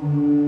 Mm-hmm.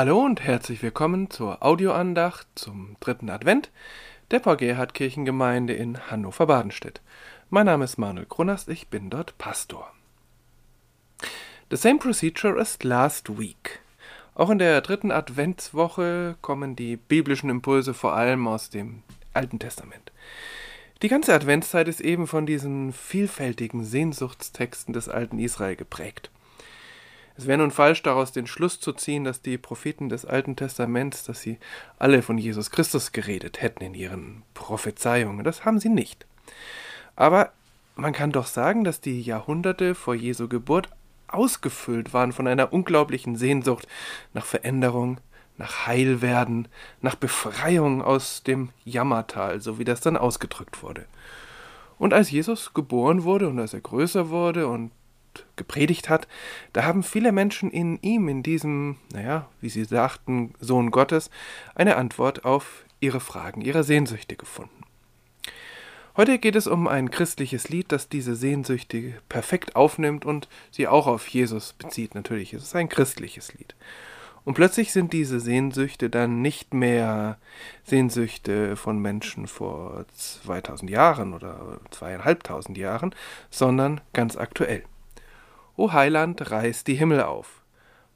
Hallo und herzlich willkommen zur Audioandacht zum dritten Advent der Gerhard Kirchengemeinde in Hannover-Badenstedt. Mein Name ist Manuel Grunast, ich bin dort Pastor. The same procedure as last week. Auch in der dritten Adventswoche kommen die biblischen Impulse vor allem aus dem Alten Testament. Die ganze Adventszeit ist eben von diesen vielfältigen Sehnsuchtstexten des alten Israel geprägt. Es wäre nun falsch, daraus den Schluss zu ziehen, dass die Propheten des Alten Testaments, dass sie alle von Jesus Christus geredet hätten in ihren Prophezeiungen. Das haben sie nicht. Aber man kann doch sagen, dass die Jahrhunderte vor Jesu Geburt ausgefüllt waren von einer unglaublichen Sehnsucht nach Veränderung, nach Heilwerden, nach Befreiung aus dem Jammertal, so wie das dann ausgedrückt wurde. Und als Jesus geboren wurde und als er größer wurde und gepredigt hat, da haben viele Menschen in ihm, in diesem, naja, wie sie sagten, Sohn Gottes, eine Antwort auf ihre Fragen, ihre Sehnsüchte gefunden. Heute geht es um ein christliches Lied, das diese Sehnsüchte perfekt aufnimmt und sie auch auf Jesus bezieht. Natürlich ist es ein christliches Lied. Und plötzlich sind diese Sehnsüchte dann nicht mehr Sehnsüchte von Menschen vor 2000 Jahren oder zweieinhalbtausend Jahren, sondern ganz aktuell. O Heiland, reiß die Himmel auf,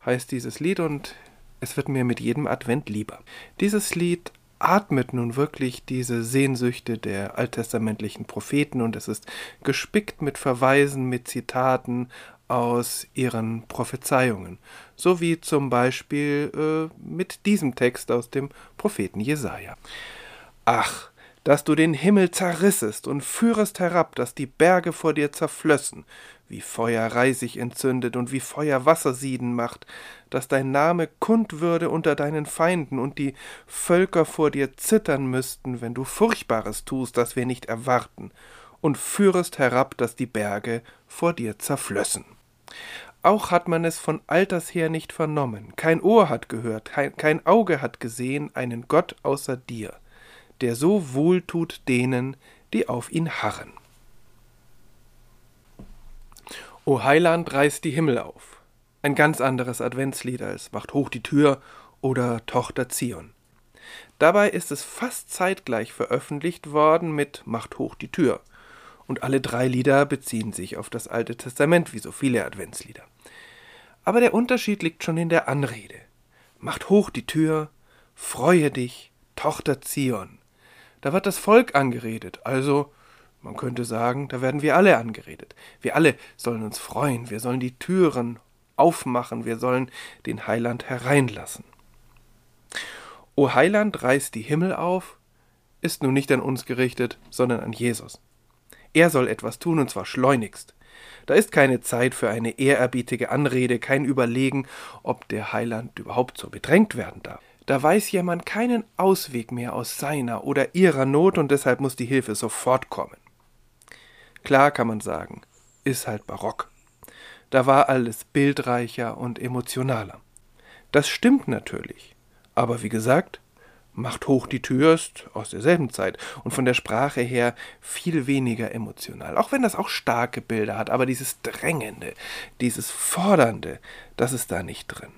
heißt dieses Lied und es wird mir mit jedem Advent lieber. Dieses Lied atmet nun wirklich diese Sehnsüchte der alttestamentlichen Propheten und es ist gespickt mit Verweisen, mit Zitaten aus ihren Prophezeiungen, so wie zum Beispiel äh, mit diesem Text aus dem Propheten Jesaja. Ach, dass du den Himmel zerrissest und führest herab, dass die Berge vor dir zerflössen, wie Feuer Reisig entzündet und wie Feuer Wassersieden macht, dass dein Name kund würde unter deinen Feinden und die Völker vor dir zittern müssten, wenn du Furchtbares tust, das wir nicht erwarten, und führest herab, dass die Berge vor dir zerflössen. Auch hat man es von alters her nicht vernommen, kein Ohr hat gehört, kein, kein Auge hat gesehen einen Gott außer dir, der so wohltut denen, die auf ihn harren. O Heiland reißt die Himmel auf. Ein ganz anderes Adventslied als Macht hoch die Tür oder Tochter Zion. Dabei ist es fast zeitgleich veröffentlicht worden mit Macht hoch die Tür. Und alle drei Lieder beziehen sich auf das Alte Testament, wie so viele Adventslieder. Aber der Unterschied liegt schon in der Anrede. Macht hoch die Tür, freue dich, Tochter Zion. Da wird das Volk angeredet, also man könnte sagen, da werden wir alle angeredet. Wir alle sollen uns freuen, wir sollen die Türen aufmachen, wir sollen den Heiland hereinlassen. O Heiland, reiß die Himmel auf, ist nun nicht an uns gerichtet, sondern an Jesus. Er soll etwas tun, und zwar schleunigst. Da ist keine Zeit für eine ehrerbietige Anrede, kein Überlegen, ob der Heiland überhaupt so bedrängt werden darf. Da weiß jemand keinen Ausweg mehr aus seiner oder ihrer Not, und deshalb muss die Hilfe sofort kommen. Klar kann man sagen, ist halt barock. da war alles bildreicher und emotionaler. Das stimmt natürlich. Aber wie gesagt, Macht hoch die Tür ist aus derselben Zeit und von der Sprache her viel weniger emotional. Auch wenn das auch starke Bilder hat, aber dieses Drängende, dieses Fordernde, das ist da nicht drin.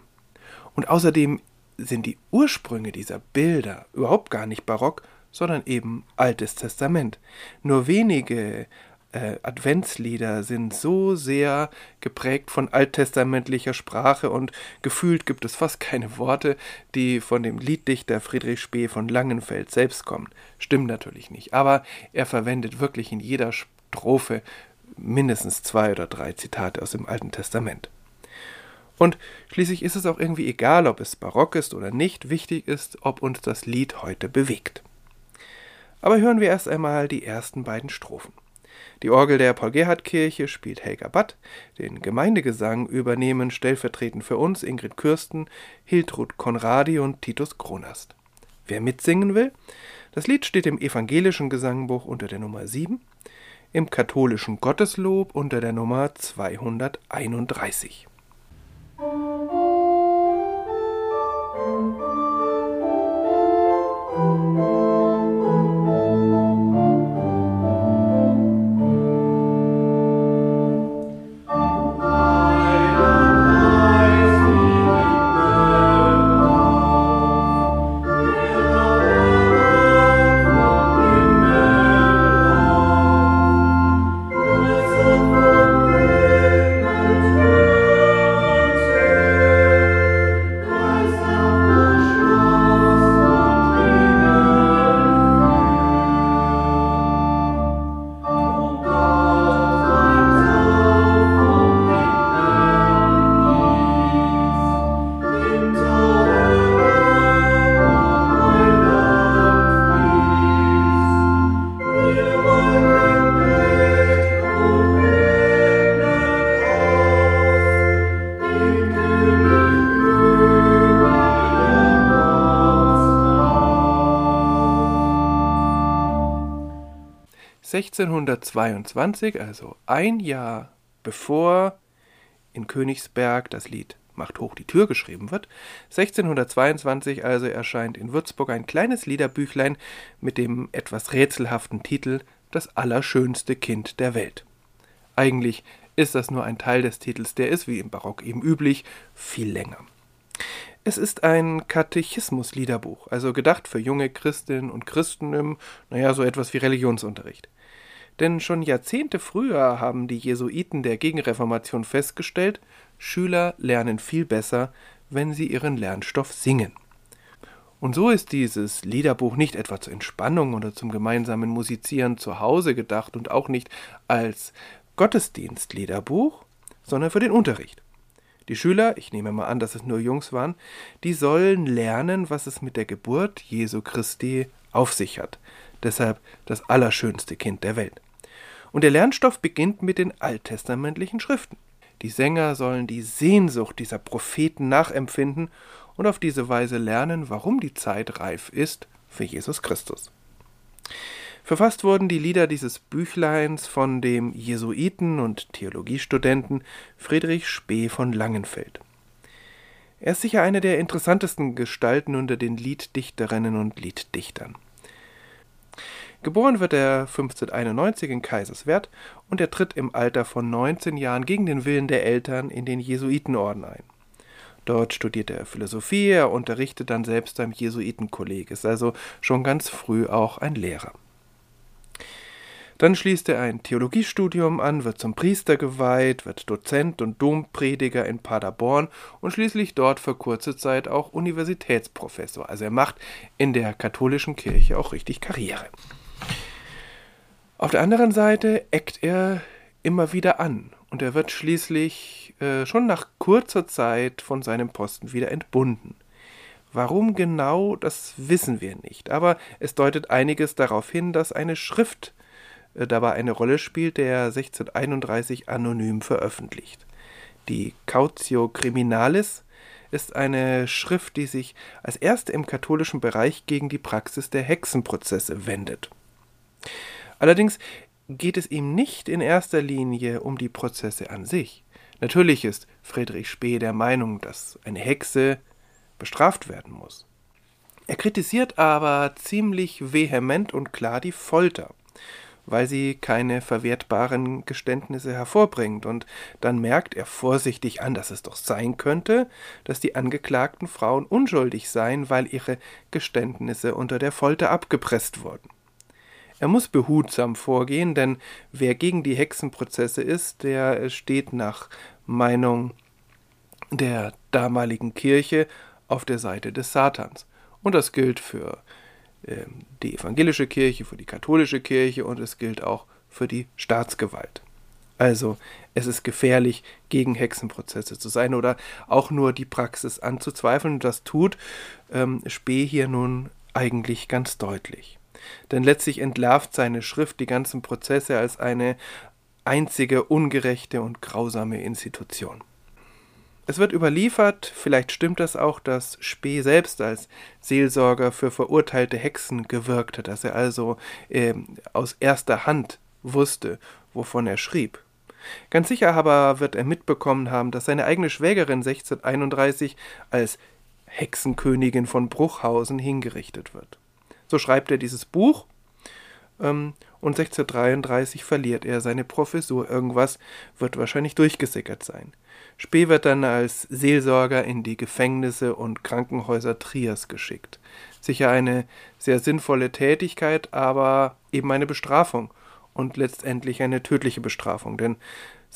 Und außerdem sind die Ursprünge dieser Bilder überhaupt gar nicht barock, sondern eben Altes Testament. Nur wenige äh, Adventslieder sind so sehr geprägt von alttestamentlicher Sprache und gefühlt gibt es fast keine Worte, die von dem Lieddichter Friedrich Spee von Langenfeld selbst kommen. Stimmt natürlich nicht, aber er verwendet wirklich in jeder Strophe mindestens zwei oder drei Zitate aus dem Alten Testament. Und schließlich ist es auch irgendwie egal, ob es barock ist oder nicht, wichtig ist, ob uns das Lied heute bewegt. Aber hören wir erst einmal die ersten beiden Strophen. Die Orgel der Paul-Gerhardt-Kirche spielt Helga Batt, den Gemeindegesang übernehmen stellvertretend für uns Ingrid Kürsten, Hiltrud Konradi und Titus Kronast. Wer mitsingen will? Das Lied steht im evangelischen Gesangbuch unter der Nummer 7, im katholischen Gotteslob unter der Nummer 231. – Thank you. 1622, also ein Jahr bevor in Königsberg das Lied Macht hoch die Tür geschrieben wird. 1622 also erscheint in Würzburg ein kleines Liederbüchlein mit dem etwas rätselhaften Titel Das allerschönste Kind der Welt. Eigentlich ist das nur ein Teil des Titels, der ist, wie im Barock eben üblich, viel länger. Es ist ein Katechismus-Liederbuch, also gedacht für junge Christinnen und Christen im, naja, so etwas wie Religionsunterricht. Denn schon Jahrzehnte früher haben die Jesuiten der Gegenreformation festgestellt, Schüler lernen viel besser, wenn sie ihren Lernstoff singen. Und so ist dieses Liederbuch nicht etwa zur Entspannung oder zum gemeinsamen Musizieren zu Hause gedacht und auch nicht als Gottesdienstliederbuch, sondern für den Unterricht. Die Schüler, ich nehme mal an, dass es nur Jungs waren, die sollen lernen, was es mit der Geburt Jesu Christi auf sich hat. Deshalb das allerschönste Kind der Welt. Und der Lernstoff beginnt mit den alttestamentlichen Schriften. Die Sänger sollen die Sehnsucht dieser Propheten nachempfinden und auf diese Weise lernen, warum die Zeit reif ist für Jesus Christus. Verfasst wurden die Lieder dieses Büchleins von dem Jesuiten und Theologiestudenten Friedrich Spee von Langenfeld. Er ist sicher eine der interessantesten Gestalten unter den Lieddichterinnen und Lieddichtern. Geboren wird er 1591 in Kaiserswerth und er tritt im Alter von 19 Jahren gegen den Willen der Eltern in den Jesuitenorden ein. Dort studiert er Philosophie, er unterrichtet dann selbst am Jesuitenkolleg, ist also schon ganz früh auch ein Lehrer. Dann schließt er ein Theologiestudium an, wird zum Priester geweiht, wird Dozent und Domprediger in Paderborn und schließlich dort für kurze Zeit auch Universitätsprofessor. Also er macht in der katholischen Kirche auch richtig Karriere. Auf der anderen Seite eckt er immer wieder an und er wird schließlich äh, schon nach kurzer Zeit von seinem Posten wieder entbunden. Warum genau, das wissen wir nicht, aber es deutet einiges darauf hin, dass eine Schrift äh, dabei eine Rolle spielt, der er 1631 anonym veröffentlicht. Die Cautio Criminalis ist eine Schrift, die sich als erste im katholischen Bereich gegen die Praxis der Hexenprozesse wendet. Allerdings geht es ihm nicht in erster Linie um die Prozesse an sich. Natürlich ist Friedrich Spee der Meinung, dass eine Hexe bestraft werden muss. Er kritisiert aber ziemlich vehement und klar die Folter weil sie keine verwertbaren Geständnisse hervorbringt, und dann merkt er vorsichtig an, dass es doch sein könnte, dass die angeklagten Frauen unschuldig seien, weil ihre Geständnisse unter der Folter abgepresst wurden. Er muss behutsam vorgehen, denn wer gegen die Hexenprozesse ist, der steht nach Meinung der damaligen Kirche auf der Seite des Satans. Und das gilt für ähm, die evangelische Kirche, für die katholische Kirche und es gilt auch für die Staatsgewalt. Also es ist gefährlich, gegen Hexenprozesse zu sein oder auch nur die Praxis anzuzweifeln. Das tut ähm, Spee hier nun eigentlich ganz deutlich. Denn letztlich entlarvt seine Schrift die ganzen Prozesse als eine einzige ungerechte und grausame Institution. Es wird überliefert, vielleicht stimmt das auch, dass Spee selbst als Seelsorger für verurteilte Hexen gewirkt hat, dass er also äh, aus erster Hand wusste, wovon er schrieb. Ganz sicher aber wird er mitbekommen haben, dass seine eigene Schwägerin 1631 als Hexenkönigin von Bruchhausen hingerichtet wird. So schreibt er dieses Buch ähm, und 1633 verliert er seine Professur. Irgendwas wird wahrscheinlich durchgesickert sein. Spee wird dann als Seelsorger in die Gefängnisse und Krankenhäuser Triers geschickt. Sicher eine sehr sinnvolle Tätigkeit, aber eben eine Bestrafung und letztendlich eine tödliche Bestrafung, denn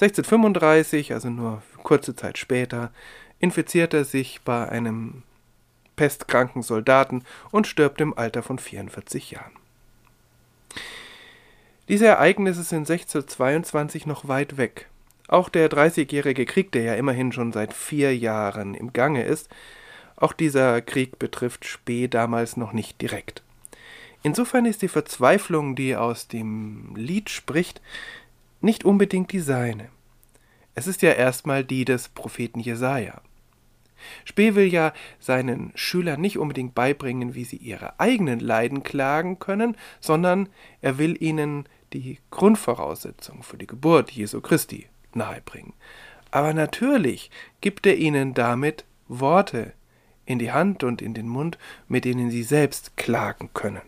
1635, also nur kurze Zeit später, infiziert er sich bei einem pestkranken Soldaten und stirbt im Alter von 44 Jahren. Diese Ereignisse sind 1622 noch weit weg. Auch der Dreißigjährige Krieg, der ja immerhin schon seit vier Jahren im Gange ist, auch dieser Krieg betrifft Spee damals noch nicht direkt. Insofern ist die Verzweiflung, die aus dem Lied spricht, nicht unbedingt die seine. Es ist ja erstmal die des Propheten Jesaja. Spee will ja seinen Schülern nicht unbedingt beibringen, wie sie ihre eigenen Leiden klagen können, sondern er will ihnen die Grundvoraussetzung für die Geburt Jesu Christi nahebringen. Aber natürlich gibt er ihnen damit Worte in die Hand und in den Mund, mit denen sie selbst klagen können.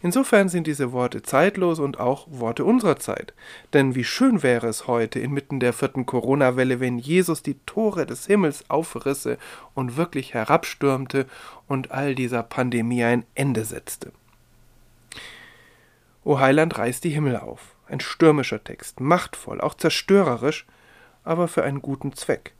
Insofern sind diese Worte zeitlos und auch Worte unserer Zeit. Denn wie schön wäre es heute inmitten der vierten Corona-Welle, wenn Jesus die Tore des Himmels aufrisse und wirklich herabstürmte und all dieser Pandemie ein Ende setzte. O Heiland reißt die Himmel auf. Ein stürmischer Text, machtvoll, auch zerstörerisch, aber für einen guten Zweck.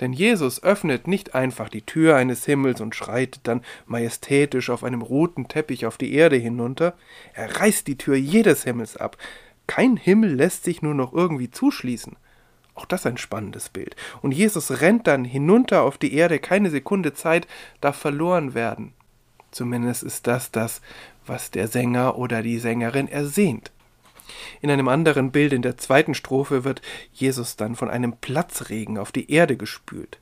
Denn Jesus öffnet nicht einfach die Tür eines Himmels und schreitet dann majestätisch auf einem roten Teppich auf die Erde hinunter, er reißt die Tür jedes Himmels ab. Kein Himmel lässt sich nur noch irgendwie zuschließen. Auch das ein spannendes Bild. Und Jesus rennt dann hinunter auf die Erde, keine Sekunde Zeit darf verloren werden. Zumindest ist das das, was der Sänger oder die Sängerin ersehnt. In einem anderen Bild in der zweiten Strophe wird Jesus dann von einem Platzregen auf die Erde gespült.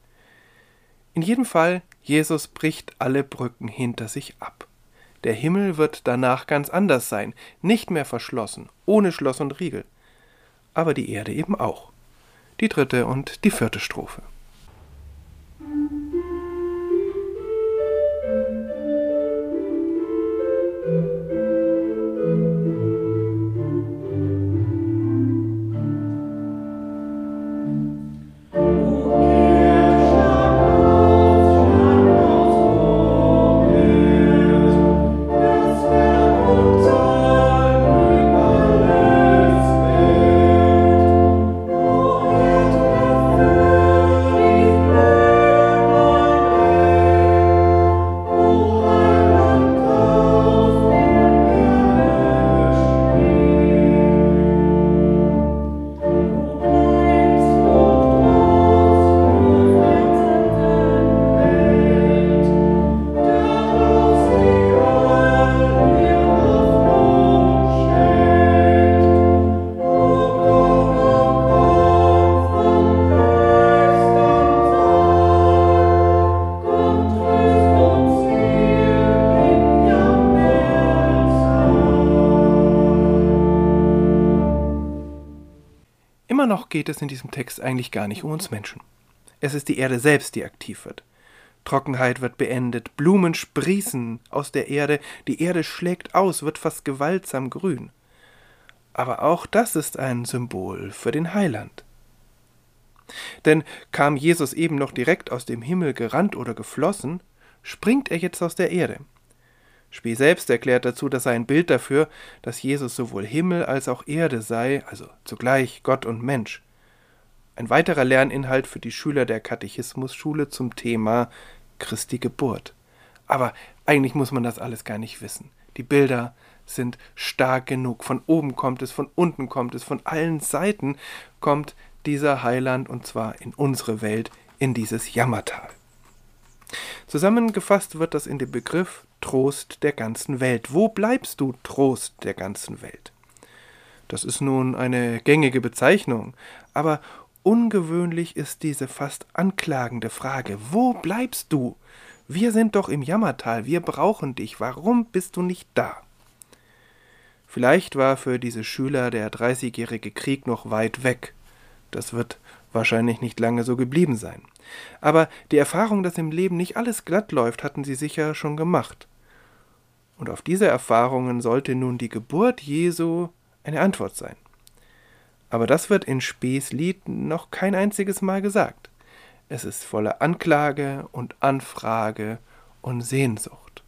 In jedem Fall, Jesus bricht alle Brücken hinter sich ab. Der Himmel wird danach ganz anders sein, nicht mehr verschlossen, ohne Schloss und Riegel. Aber die Erde eben auch. Die dritte und die vierte Strophe. Geht es in diesem Text eigentlich gar nicht um uns Menschen. Es ist die Erde selbst, die aktiv wird. Trockenheit wird beendet, Blumen sprießen aus der Erde, die Erde schlägt aus, wird fast gewaltsam grün. Aber auch das ist ein Symbol für den Heiland. Denn kam Jesus eben noch direkt aus dem Himmel gerannt oder geflossen, springt er jetzt aus der Erde. Spee selbst erklärt dazu, das sei ein Bild dafür, dass Jesus sowohl Himmel als auch Erde sei, also zugleich Gott und Mensch. Ein weiterer Lerninhalt für die Schüler der Katechismusschule zum Thema Christi Geburt. Aber eigentlich muss man das alles gar nicht wissen. Die Bilder sind stark genug. Von oben kommt es, von unten kommt es, von allen Seiten kommt dieser Heiland und zwar in unsere Welt, in dieses Jammertal. Zusammengefasst wird das in dem Begriff Trost der ganzen Welt. Wo bleibst du, Trost der ganzen Welt? Das ist nun eine gängige Bezeichnung, aber ungewöhnlich ist diese fast anklagende Frage. Wo bleibst du? Wir sind doch im Jammertal, wir brauchen dich, warum bist du nicht da? Vielleicht war für diese Schüler der Dreißigjährige Krieg noch weit weg. Das wird wahrscheinlich nicht lange so geblieben sein. Aber die Erfahrung, dass im Leben nicht alles glatt läuft, hatten sie sicher schon gemacht. Und auf diese Erfahrungen sollte nun die Geburt Jesu eine Antwort sein. Aber das wird in Spees Lied noch kein einziges Mal gesagt. Es ist voller Anklage und Anfrage und Sehnsucht.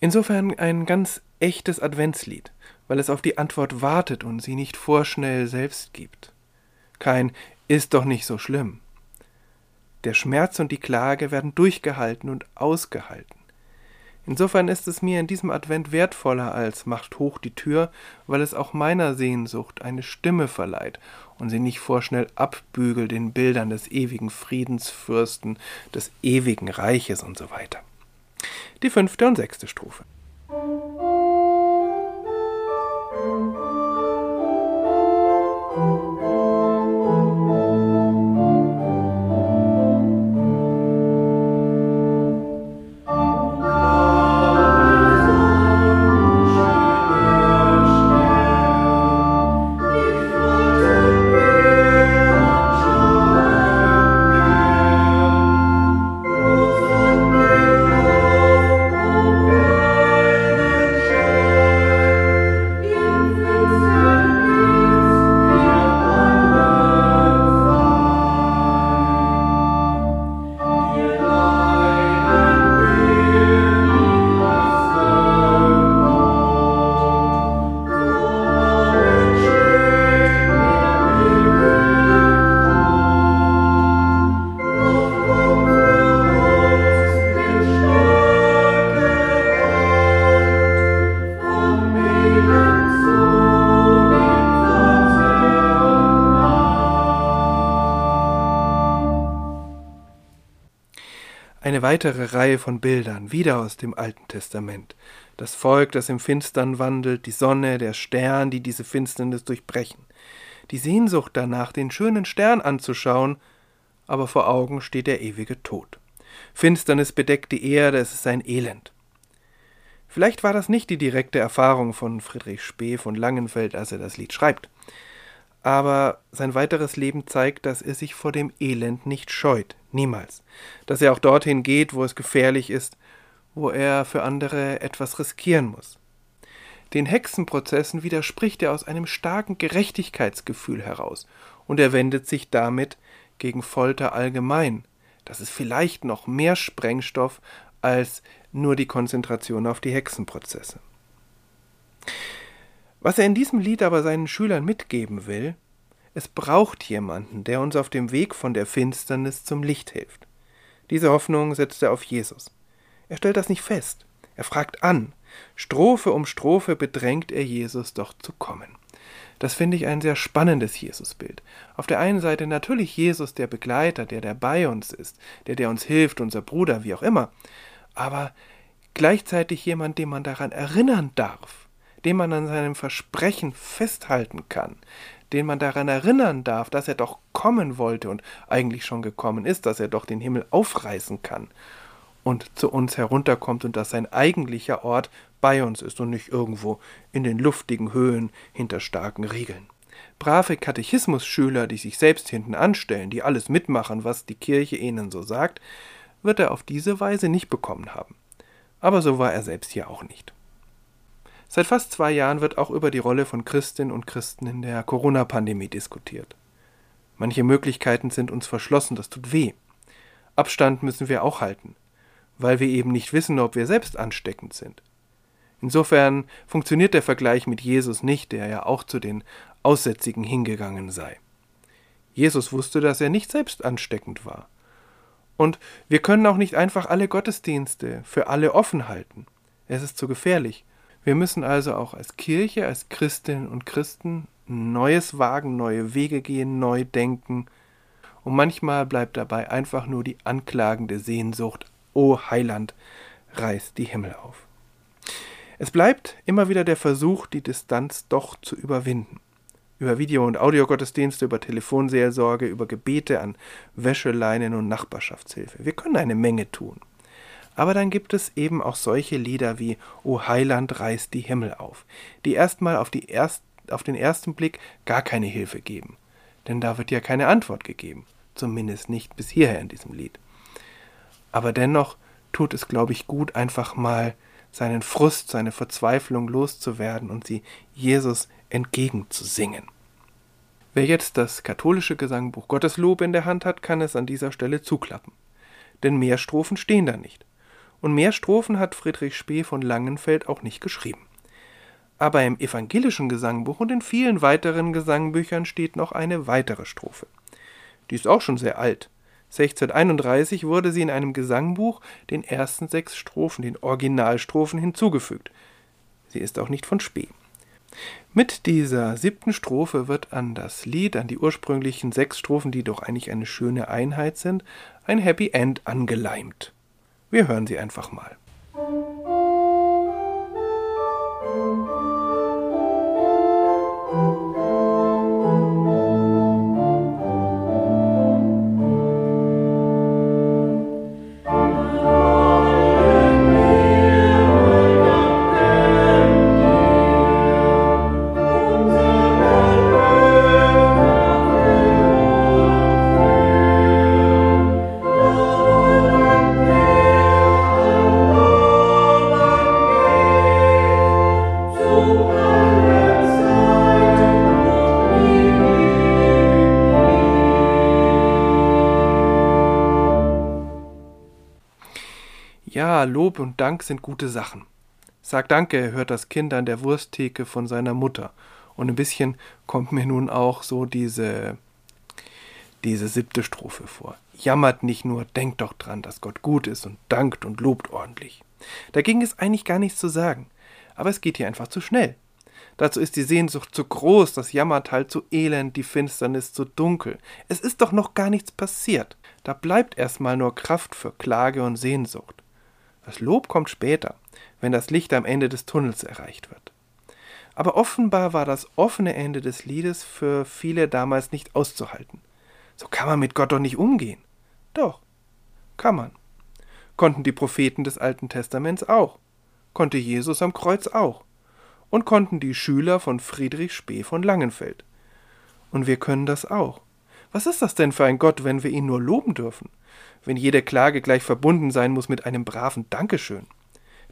Insofern ein ganz echtes Adventslied, weil es auf die Antwort wartet und sie nicht vorschnell selbst gibt. Kein ist doch nicht so schlimm. Der Schmerz und die Klage werden durchgehalten und ausgehalten. Insofern ist es mir in diesem Advent wertvoller als macht hoch die Tür, weil es auch meiner Sehnsucht eine Stimme verleiht und sie nicht vorschnell abbügelt in Bildern des ewigen Friedensfürsten, des ewigen Reiches und so weiter. Die fünfte und sechste Strophe. Eine weitere Reihe von Bildern, wieder aus dem Alten Testament. Das Volk, das im Finstern wandelt, die Sonne, der Stern, die diese Finsternis durchbrechen. Die Sehnsucht danach, den schönen Stern anzuschauen, aber vor Augen steht der ewige Tod. Finsternis bedeckt die Erde, es ist ein Elend. Vielleicht war das nicht die direkte Erfahrung von Friedrich Spee von Langenfeld, als er das Lied schreibt aber sein weiteres Leben zeigt, dass er sich vor dem Elend nicht scheut, niemals, dass er auch dorthin geht, wo es gefährlich ist, wo er für andere etwas riskieren muss. Den Hexenprozessen widerspricht er aus einem starken Gerechtigkeitsgefühl heraus, und er wendet sich damit gegen Folter allgemein. Das ist vielleicht noch mehr Sprengstoff als nur die Konzentration auf die Hexenprozesse. Was er in diesem Lied aber seinen Schülern mitgeben will, es braucht jemanden, der uns auf dem Weg von der Finsternis zum Licht hilft. Diese Hoffnung setzt er auf Jesus. Er stellt das nicht fest, er fragt an. Strophe um Strophe bedrängt er Jesus doch zu kommen. Das finde ich ein sehr spannendes Jesusbild. Auf der einen Seite natürlich Jesus, der Begleiter, der, der bei uns ist, der, der uns hilft, unser Bruder, wie auch immer, aber gleichzeitig jemand, den man daran erinnern darf, den man an seinem Versprechen festhalten kann, den man daran erinnern darf, dass er doch kommen wollte und eigentlich schon gekommen ist, dass er doch den Himmel aufreißen kann und zu uns herunterkommt und dass sein eigentlicher Ort bei uns ist und nicht irgendwo in den luftigen Höhen hinter starken Riegeln. Brave Katechismusschüler, die sich selbst hinten anstellen, die alles mitmachen, was die Kirche ihnen so sagt, wird er auf diese Weise nicht bekommen haben. Aber so war er selbst hier auch nicht. Seit fast zwei Jahren wird auch über die Rolle von Christinnen und Christen in der Corona-Pandemie diskutiert. Manche Möglichkeiten sind uns verschlossen, das tut weh. Abstand müssen wir auch halten, weil wir eben nicht wissen, ob wir selbst ansteckend sind. Insofern funktioniert der Vergleich mit Jesus nicht, der ja auch zu den Aussätzigen hingegangen sei. Jesus wusste, dass er nicht selbst ansteckend war. Und wir können auch nicht einfach alle Gottesdienste für alle offen halten. Es ist zu gefährlich. Wir müssen also auch als Kirche, als Christinnen und Christen Neues wagen, neue Wege gehen, neu denken. Und manchmal bleibt dabei einfach nur die anklagende Sehnsucht, O Heiland, reiß die Himmel auf. Es bleibt immer wieder der Versuch, die Distanz doch zu überwinden. Über Video- und Audiogottesdienste, über Telefonseelsorge, über Gebete an Wäscheleinen und Nachbarschaftshilfe. Wir können eine Menge tun. Aber dann gibt es eben auch solche Lieder wie O Heiland reißt die Himmel auf, die erstmal auf, die erst, auf den ersten Blick gar keine Hilfe geben. Denn da wird ja keine Antwort gegeben. Zumindest nicht bis hierher in diesem Lied. Aber dennoch tut es, glaube ich, gut, einfach mal seinen Frust, seine Verzweiflung loszuwerden und sie Jesus entgegenzusingen. Wer jetzt das katholische Gesangbuch Gotteslob in der Hand hat, kann es an dieser Stelle zuklappen. Denn mehr Strophen stehen da nicht. Und mehr Strophen hat Friedrich Spee von Langenfeld auch nicht geschrieben. Aber im evangelischen Gesangbuch und in vielen weiteren Gesangbüchern steht noch eine weitere Strophe. Die ist auch schon sehr alt, 1631 wurde sie in einem Gesangbuch den ersten sechs Strophen, den Originalstrophen, hinzugefügt. Sie ist auch nicht von Spee. Mit dieser siebten Strophe wird an das Lied, an die ursprünglichen sechs Strophen, die doch eigentlich eine schöne Einheit sind, ein Happy End angeleimt. Wir hören sie einfach mal. Ja, Lob und Dank sind gute Sachen. Sag Danke, hört das Kind an der Wursttheke von seiner Mutter. Und ein bisschen kommt mir nun auch so diese, diese siebte Strophe vor. Jammert nicht nur, denkt doch dran, dass Gott gut ist und dankt und lobt ordentlich. Dagegen ist eigentlich gar nichts zu sagen. Aber es geht hier einfach zu schnell. Dazu ist die Sehnsucht zu groß, das Jammertal zu elend, die Finsternis zu dunkel. Es ist doch noch gar nichts passiert. Da bleibt erstmal nur Kraft für Klage und Sehnsucht. Das Lob kommt später, wenn das Licht am Ende des Tunnels erreicht wird. Aber offenbar war das offene Ende des Liedes für viele damals nicht auszuhalten. So kann man mit Gott doch nicht umgehen. Doch, kann man. Konnten die Propheten des Alten Testaments auch. Konnte Jesus am Kreuz auch. Und konnten die Schüler von Friedrich Spee von Langenfeld. Und wir können das auch. Was ist das denn für ein Gott, wenn wir ihn nur loben dürfen? Wenn jede Klage gleich verbunden sein muss mit einem braven Dankeschön.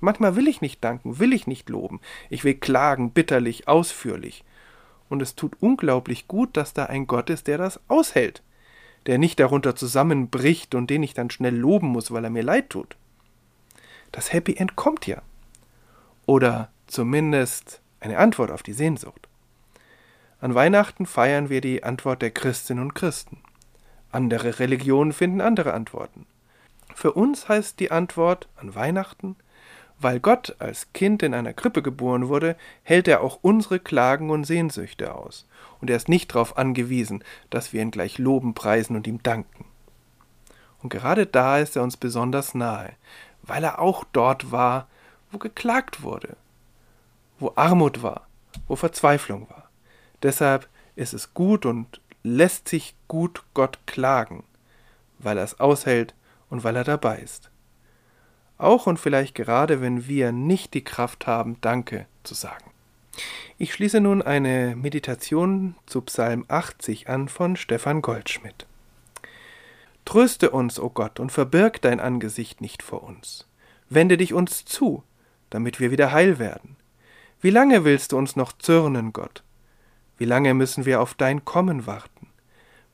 Manchmal will ich nicht danken, will ich nicht loben. Ich will klagen, bitterlich, ausführlich. Und es tut unglaublich gut, dass da ein Gott ist, der das aushält, der nicht darunter zusammenbricht und den ich dann schnell loben muss, weil er mir leid tut. Das Happy End kommt ja. Oder zumindest eine Antwort auf die Sehnsucht. An Weihnachten feiern wir die Antwort der Christinnen und Christen. Andere Religionen finden andere Antworten. Für uns heißt die Antwort an Weihnachten, weil Gott als Kind in einer Krippe geboren wurde, hält er auch unsere Klagen und Sehnsüchte aus, und er ist nicht darauf angewiesen, dass wir ihn gleich loben, preisen und ihm danken. Und gerade da ist er uns besonders nahe, weil er auch dort war, wo geklagt wurde, wo Armut war, wo Verzweiflung war. Deshalb ist es gut und lässt sich gut Gott klagen, weil er es aushält und weil er dabei ist. Auch und vielleicht gerade, wenn wir nicht die Kraft haben, Danke zu sagen. Ich schließe nun eine Meditation zu Psalm 80 an von Stefan Goldschmidt. Tröste uns, o oh Gott, und verbirg dein Angesicht nicht vor uns. Wende dich uns zu, damit wir wieder heil werden. Wie lange willst du uns noch zürnen, Gott? Wie lange müssen wir auf dein Kommen warten?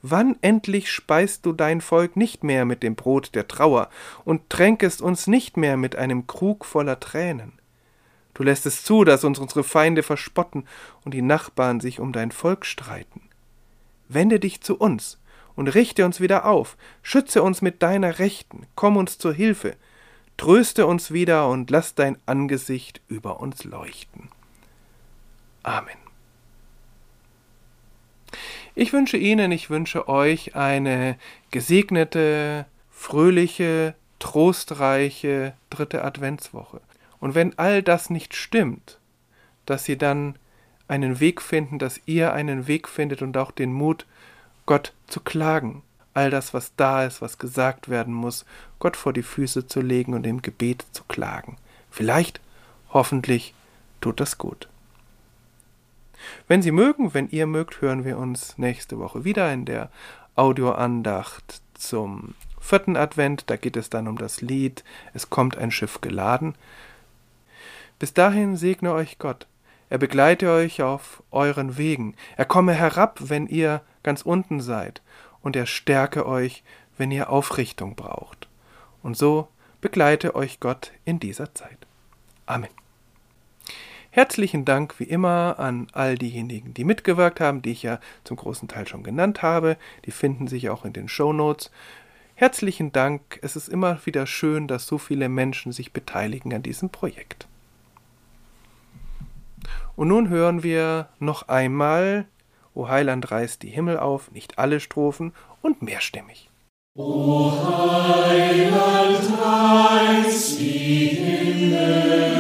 Wann endlich speist du dein Volk nicht mehr mit dem Brot der Trauer und tränkest uns nicht mehr mit einem Krug voller Tränen? Du lässt es zu, dass uns unsere Feinde verspotten und die Nachbarn sich um dein Volk streiten. Wende dich zu uns und richte uns wieder auf, schütze uns mit deiner Rechten, komm uns zur Hilfe, tröste uns wieder und lass dein Angesicht über uns leuchten. Amen. Ich wünsche Ihnen, ich wünsche euch eine gesegnete, fröhliche, trostreiche dritte Adventswoche. Und wenn all das nicht stimmt, dass sie dann einen Weg finden, dass ihr einen Weg findet und auch den Mut, Gott zu klagen, all das, was da ist, was gesagt werden muss, Gott vor die Füße zu legen und im Gebet zu klagen. Vielleicht, hoffentlich, tut das gut. Wenn Sie mögen, wenn ihr mögt, hören wir uns nächste Woche wieder in der Audioandacht zum vierten Advent. Da geht es dann um das Lied Es kommt ein Schiff geladen. Bis dahin segne euch Gott. Er begleite euch auf euren Wegen. Er komme herab, wenn ihr ganz unten seid. Und er stärke euch, wenn ihr Aufrichtung braucht. Und so begleite euch Gott in dieser Zeit. Amen. Herzlichen Dank wie immer an all diejenigen, die mitgewirkt haben, die ich ja zum großen Teil schon genannt habe. Die finden sich auch in den Show Notes. Herzlichen Dank. Es ist immer wieder schön, dass so viele Menschen sich beteiligen an diesem Projekt. Und nun hören wir noch einmal O Heiland reißt die Himmel auf, nicht alle Strophen und mehrstimmig. O Heiland reißt die Himmel